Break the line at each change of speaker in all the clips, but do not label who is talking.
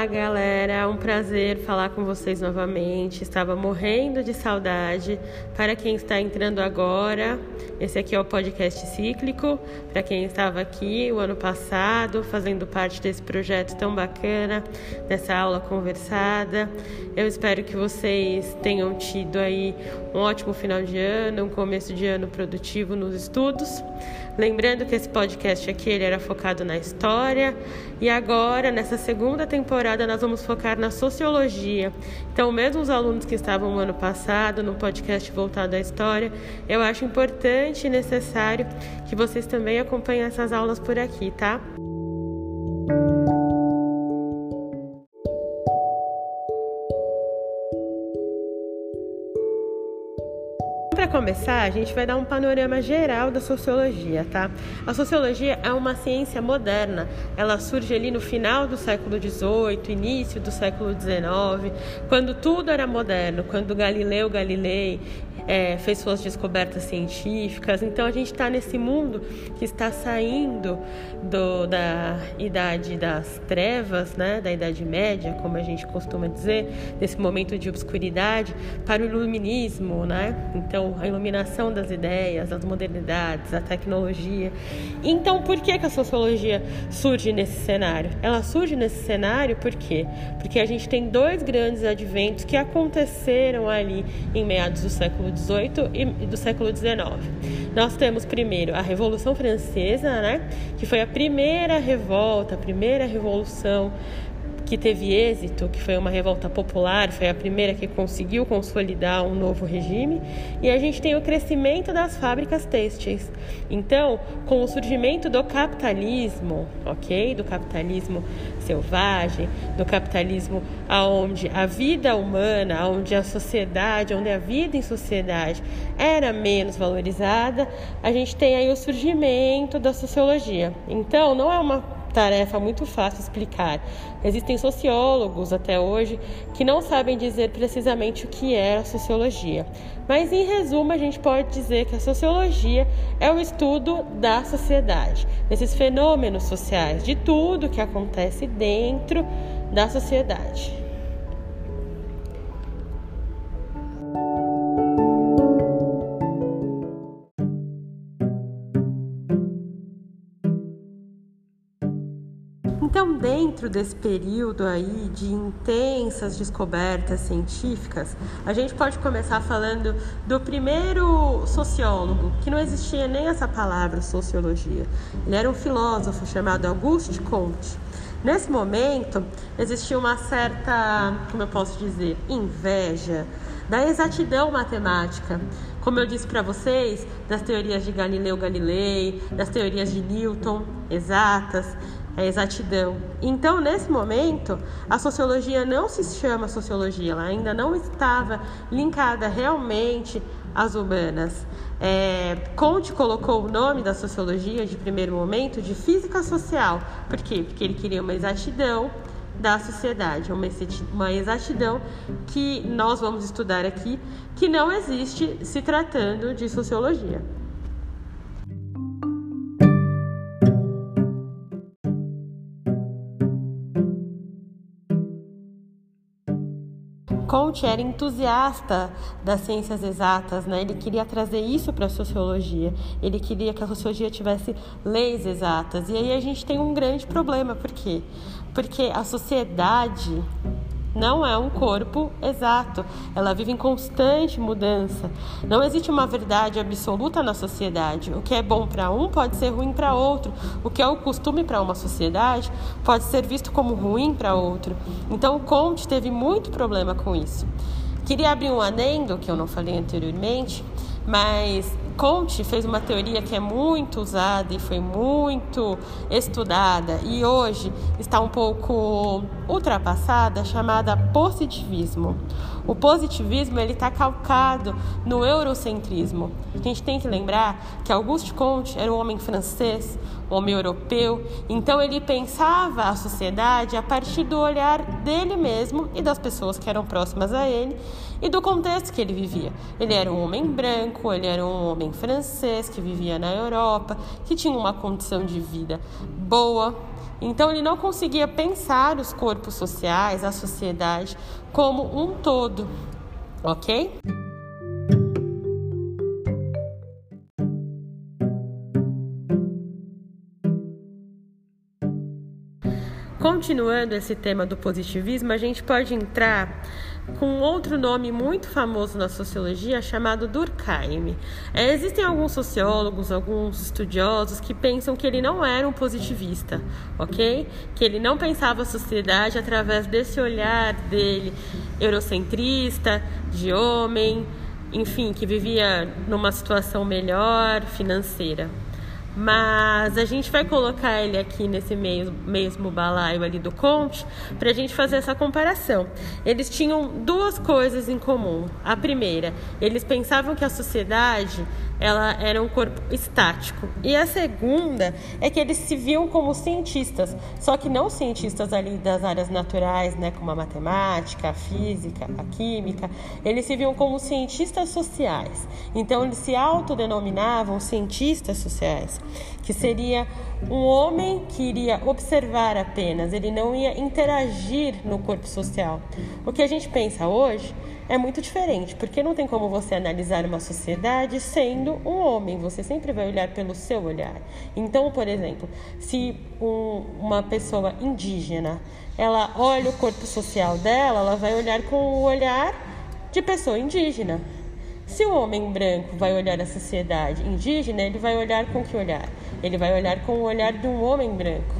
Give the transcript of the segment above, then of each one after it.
Olá, galera. Um prazer falar com vocês novamente. Estava morrendo de saudade. Para quem está entrando agora, esse aqui é o podcast cíclico. Para quem estava aqui o ano passado, fazendo parte desse projeto tão bacana, dessa aula conversada, eu espero que vocês tenham tido aí um ótimo final de ano, um começo de ano produtivo nos estudos. Lembrando que esse podcast aqui ele era focado na história e agora nessa segunda temporada nós vamos focar na sociologia. Então, mesmo os alunos que estavam no ano passado no podcast voltado à história, eu acho importante e necessário que vocês também acompanhem essas aulas por aqui, tá? Para começar, a gente vai dar um panorama geral da sociologia, tá? A sociologia é uma ciência moderna. Ela surge ali no final do século XVIII, início do século XIX, quando tudo era moderno, quando Galileu Galilei é, fez suas descobertas científicas. Então a gente está nesse mundo que está saindo do, da idade das trevas, né, da Idade Média, como a gente costuma dizer, desse momento de obscuridade, para o iluminismo, né? Então a iluminação das ideias, das modernidades, a tecnologia. Então por que, que a sociologia surge nesse cenário? Ela surge nesse cenário por quê? Porque a gente tem dois grandes adventos que aconteceram ali em meados do século XVIII e do século XIX. Nós temos primeiro a Revolução Francesa, né, que foi a primeira revolta, a primeira revolução que teve êxito, que foi uma revolta popular, foi a primeira que conseguiu consolidar um novo regime, e a gente tem o crescimento das fábricas têxteis. Então, com o surgimento do capitalismo, ok, do capitalismo selvagem, do capitalismo aonde a vida humana, aonde a sociedade, onde a vida em sociedade era menos valorizada, a gente tem aí o surgimento da sociologia. Então, não é uma tarefa muito fácil explicar. Existem sociólogos até hoje que não sabem dizer precisamente o que é a sociologia. Mas, em resumo, a gente pode dizer que a sociologia é o estudo da sociedade, desses fenômenos sociais, de tudo que acontece dentro da sociedade. Então, dentro desse período aí de intensas descobertas científicas, a gente pode começar falando do primeiro sociólogo, que não existia nem essa palavra sociologia. Ele era um filósofo chamado Auguste Comte. Nesse momento, existia uma certa, como eu posso dizer, inveja da exatidão matemática. Como eu disse para vocês, das teorias de Galileu Galilei, das teorias de Newton exatas, a exatidão. Então, nesse momento, a sociologia não se chama sociologia, ela ainda não estava linkada realmente às humanas. É, Conte colocou o nome da sociologia de primeiro momento de física social. Por quê? Porque ele queria uma exatidão da sociedade, uma exatidão que nós vamos estudar aqui, que não existe se tratando de sociologia. Conte era entusiasta das ciências exatas, né? Ele queria trazer isso para a sociologia. Ele queria que a sociologia tivesse leis exatas. E aí a gente tem um grande problema, por quê? Porque a sociedade não é um corpo exato. Ela vive em constante mudança. Não existe uma verdade absoluta na sociedade. O que é bom para um pode ser ruim para outro. O que é o costume para uma sociedade pode ser visto como ruim para outro. Então, o Comte teve muito problema com isso. Queria abrir um adendo que eu não falei anteriormente, mas Conte fez uma teoria que é muito usada e foi muito estudada e hoje está um pouco ultrapassada, chamada positivismo. O positivismo ele está calcado no eurocentrismo. A gente tem que lembrar que Auguste Comte era um homem francês, um homem europeu, então ele pensava a sociedade a partir do olhar dele mesmo e das pessoas que eram próximas a ele e do contexto que ele vivia. Ele era um homem branco, ele era um homem francês que vivia na Europa, que tinha uma condição de vida boa, Então ele não conseguia pensar os corpos sociais, a sociedade, como um todo, ok? Continuando esse tema do positivismo, a gente pode entrar com outro nome muito famoso na sociologia chamado Durkheim. É, existem alguns sociólogos, alguns estudiosos que pensam que ele não era um positivista, ok? Que ele não pensava a sociedade através desse olhar dele eurocentrista, de homem, enfim, que vivia numa situação melhor financeira. Mas a gente vai colocar ele aqui nesse mesmo, mesmo balaio ali do Conte para a gente fazer essa comparação. Eles tinham duas coisas em comum. A primeira, eles pensavam que a sociedade ela era um corpo estático. E a segunda é que eles se viam como cientistas, só que não cientistas ali das áreas naturais, né, como a matemática, a física, a química, eles se viam como cientistas sociais. Então eles se autodenominavam cientistas sociais, que seria um homem que iria observar apenas, ele não ia interagir no corpo social. O que a gente pensa hoje é muito diferente, porque não tem como você analisar uma sociedade sendo um homem, você sempre vai olhar pelo seu olhar. Então, por exemplo, se um, uma pessoa indígena, ela olha o corpo social dela, ela vai olhar com o olhar de pessoa indígena. Se o homem branco vai olhar a sociedade indígena, ele vai olhar com que olhar? Ele vai olhar com o olhar de um homem branco.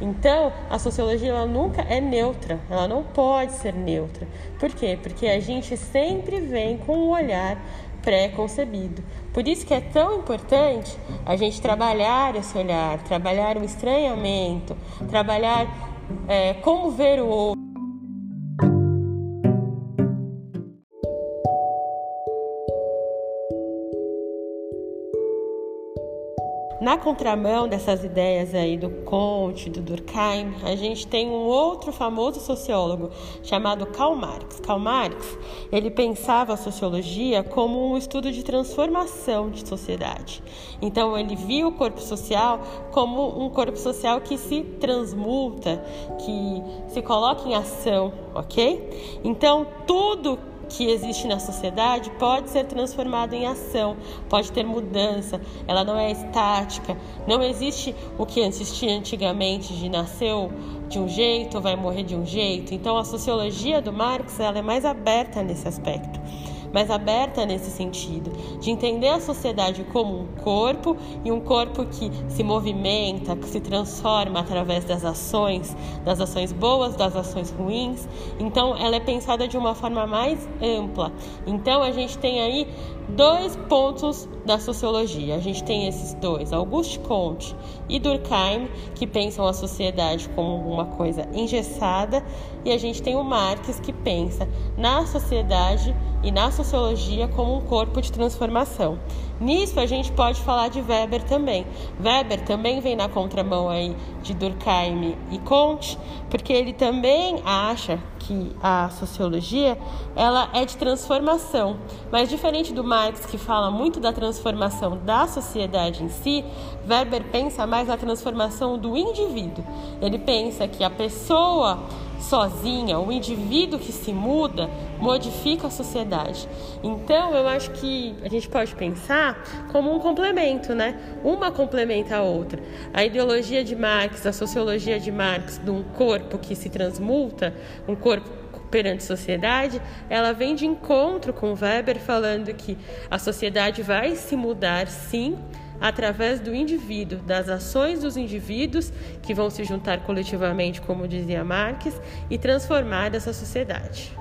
Então, a sociologia ela nunca é neutra, ela não pode ser neutra. Por quê? Porque a gente sempre vem com um olhar pré-concebido. Por isso que é tão importante a gente trabalhar esse olhar, trabalhar o estranhamento, trabalhar é, como ver o outro. Na contramão dessas ideias aí do Comte, do Durkheim, a gente tem um outro famoso sociólogo chamado Karl Marx. Karl Marx, ele pensava a sociologia como um estudo de transformação de sociedade. Então ele via o corpo social como um corpo social que se transmuta, que se coloca em ação, ok? Então tudo que existe na sociedade pode ser transformado em ação, pode ter mudança, ela não é estática. Não existe o que existia antigamente de nasceu de um jeito, vai morrer de um jeito. Então a sociologia do Marx ela é mais aberta nesse aspecto mais aberta nesse sentido, de entender a sociedade como um corpo e um corpo que se movimenta, que se transforma através das ações, das ações boas, das ações ruins. Então, ela é pensada de uma forma mais ampla. Então, a gente tem aí dois pontos da sociologia. A gente tem esses dois, Auguste Comte e Durkheim, que pensam a sociedade como uma coisa engessada, e a gente tem o Marx, que pensa na sociedade e na sociologia como um corpo de transformação. Nisso a gente pode falar de Weber também. Weber também vem na contramão aí de Durkheim e Comte, porque ele também acha que a sociologia ela é de transformação, mas diferente do Marx que fala muito da transformação da sociedade em si, Weber pensa mais na transformação do indivíduo. Ele pensa que a pessoa sozinha, o indivíduo que se muda, modifica a sociedade. Então, eu acho que a gente pode pensar como um complemento, né? Uma complementa a outra. A ideologia de Marx, a sociologia de Marx, de um corpo que se transmuta, um corpo perante a sociedade, ela vem de encontro com Weber falando que a sociedade vai se mudar sim, através do indivíduo, das ações dos indivíduos que vão se juntar coletivamente, como dizia Marx, e transformar essa sociedade.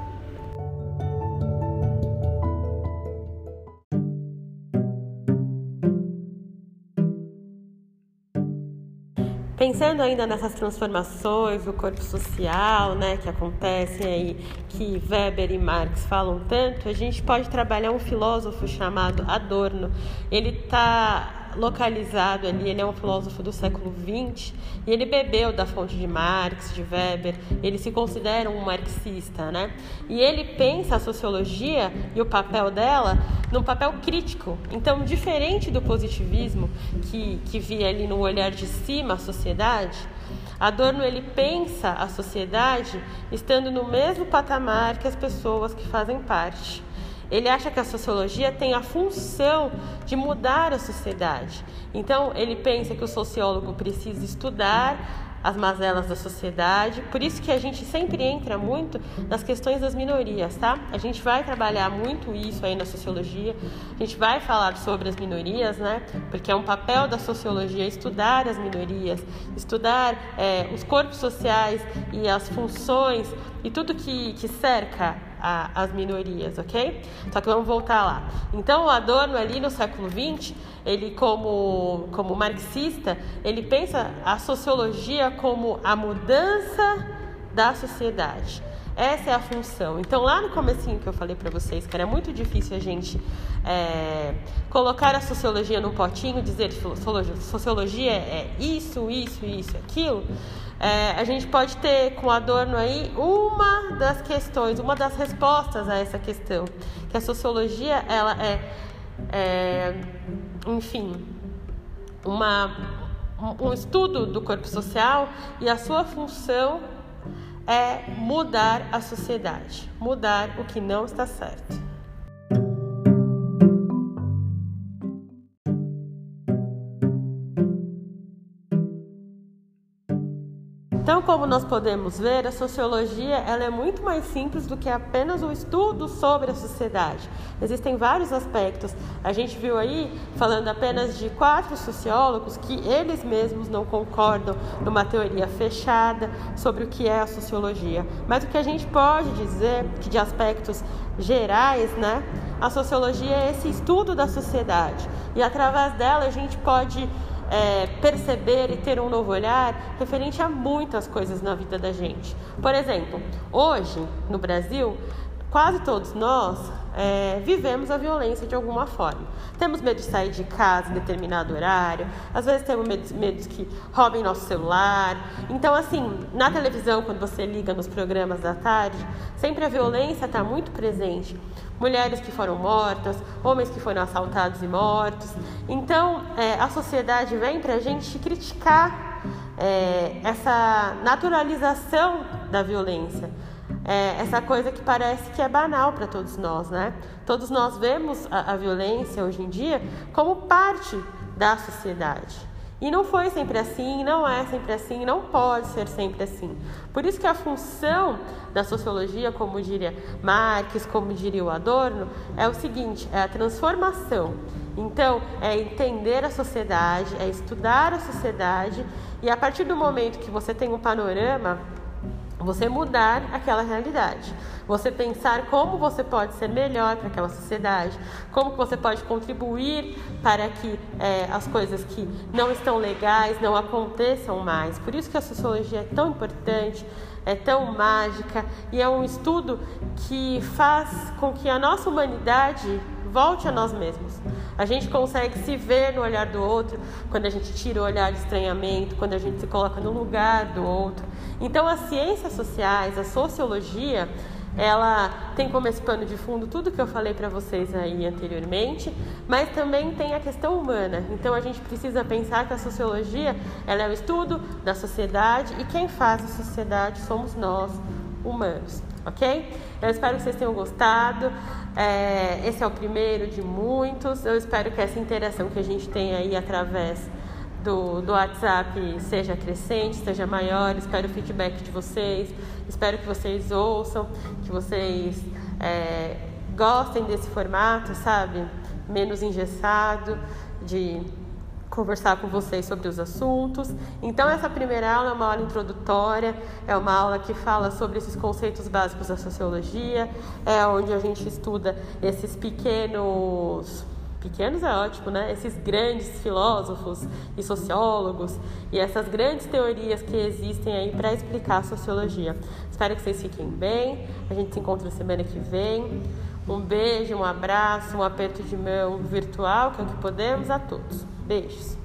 Pensando ainda nessas transformações do corpo social, né, que acontecem aí, que Weber e Marx falam tanto, a gente pode trabalhar um filósofo chamado Adorno. Ele está localizado ali, ele é um filósofo do século XX e ele bebeu da fonte de Marx, de Weber, ele se considera um marxista, né? E ele pensa a sociologia e o papel dela num papel crítico. Então, diferente do positivismo que, que via ali no olhar de cima a sociedade, Adorno ele pensa a sociedade estando no mesmo patamar que as pessoas que fazem parte. Ele acha que a sociologia tem a função de mudar a sociedade. Então, ele pensa que o sociólogo precisa estudar as mazelas da sociedade. Por isso que a gente sempre entra muito nas questões das minorias, tá? A gente vai trabalhar muito isso aí na sociologia. A gente vai falar sobre as minorias, né? Porque é um papel da sociologia estudar as minorias, estudar é, os corpos sociais e as funções e tudo que, que cerca a, as minorias, ok? Só que vamos voltar lá. Então, o Adorno ali no século XX, ele como, como marxista, ele pensa a sociologia como a mudança da sociedade. Essa é a função. Então, lá no comecinho que eu falei para vocês que era muito difícil a gente é, colocar a sociologia num potinho, dizer sociologia é isso, isso, isso, aquilo. É, a gente pode ter com Adorno aí uma das questões, uma das respostas a essa questão, que a sociologia ela é, é enfim, uma, um estudo do corpo social e a sua função é mudar a sociedade, mudar o que não está certo. Como nós podemos ver, a sociologia ela é muito mais simples do que apenas o estudo sobre a sociedade. Existem vários aspectos. A gente viu aí, falando apenas de quatro sociólogos, que eles mesmos não concordam numa teoria fechada sobre o que é a sociologia. Mas o que a gente pode dizer, que de aspectos gerais, né, a sociologia é esse estudo da sociedade. E através dela a gente pode é, perceber e ter um novo olhar referente a muitas coisas na vida da gente. Por exemplo, hoje no Brasil, quase todos nós é, vivemos a violência de alguma forma. Temos medo de sair de casa em determinado horário, às vezes temos medo, medo que roubem nosso celular. Então, assim, na televisão, quando você liga nos programas da tarde, sempre a violência está muito presente. Mulheres que foram mortas, homens que foram assaltados e mortos. Então, é, a sociedade vem para a gente criticar é, essa naturalização da violência é, essa coisa que parece que é banal para todos nós, né? Todos nós vemos a, a violência hoje em dia como parte da sociedade. E não foi sempre assim, não é sempre assim, não pode ser sempre assim. Por isso que a função da sociologia, como diria Marx, como diria o Adorno, é o seguinte: é a transformação. Então, é entender a sociedade, é estudar a sociedade, e a partir do momento que você tem um panorama você mudar aquela realidade. Você pensar como você pode ser melhor para aquela sociedade, como você pode contribuir para que é, as coisas que não estão legais não aconteçam mais. Por isso que a sociologia é tão importante, é tão mágica e é um estudo que faz com que a nossa humanidade volte a nós mesmos. A gente consegue se ver no olhar do outro quando a gente tira o olhar de estranhamento, quando a gente se coloca no lugar do outro. Então, as ciências sociais, a sociologia, ela tem como esse pano de fundo tudo que eu falei para vocês aí anteriormente, mas também tem a questão humana. Então a gente precisa pensar que a sociologia ela é o estudo da sociedade e quem faz a sociedade somos nós, humanos, ok? Eu espero que vocês tenham gostado. É, esse é o primeiro de muitos. Eu espero que essa interação que a gente tem aí através do, do WhatsApp seja crescente, seja maior. Espero o feedback de vocês. Espero que vocês ouçam, que vocês é, gostem desse formato, sabe? Menos engessado, de conversar com vocês sobre os assuntos. Então, essa primeira aula é uma aula introdutória, é uma aula que fala sobre esses conceitos básicos da sociologia, é onde a gente estuda esses pequenos pequenos é ótimo, né? Esses grandes filósofos e sociólogos e essas grandes teorias que existem aí para explicar a sociologia. Espero que vocês fiquem bem. A gente se encontra semana que vem. Um beijo, um abraço, um aperto de mão virtual, que é o que podemos, a todos. Beijos!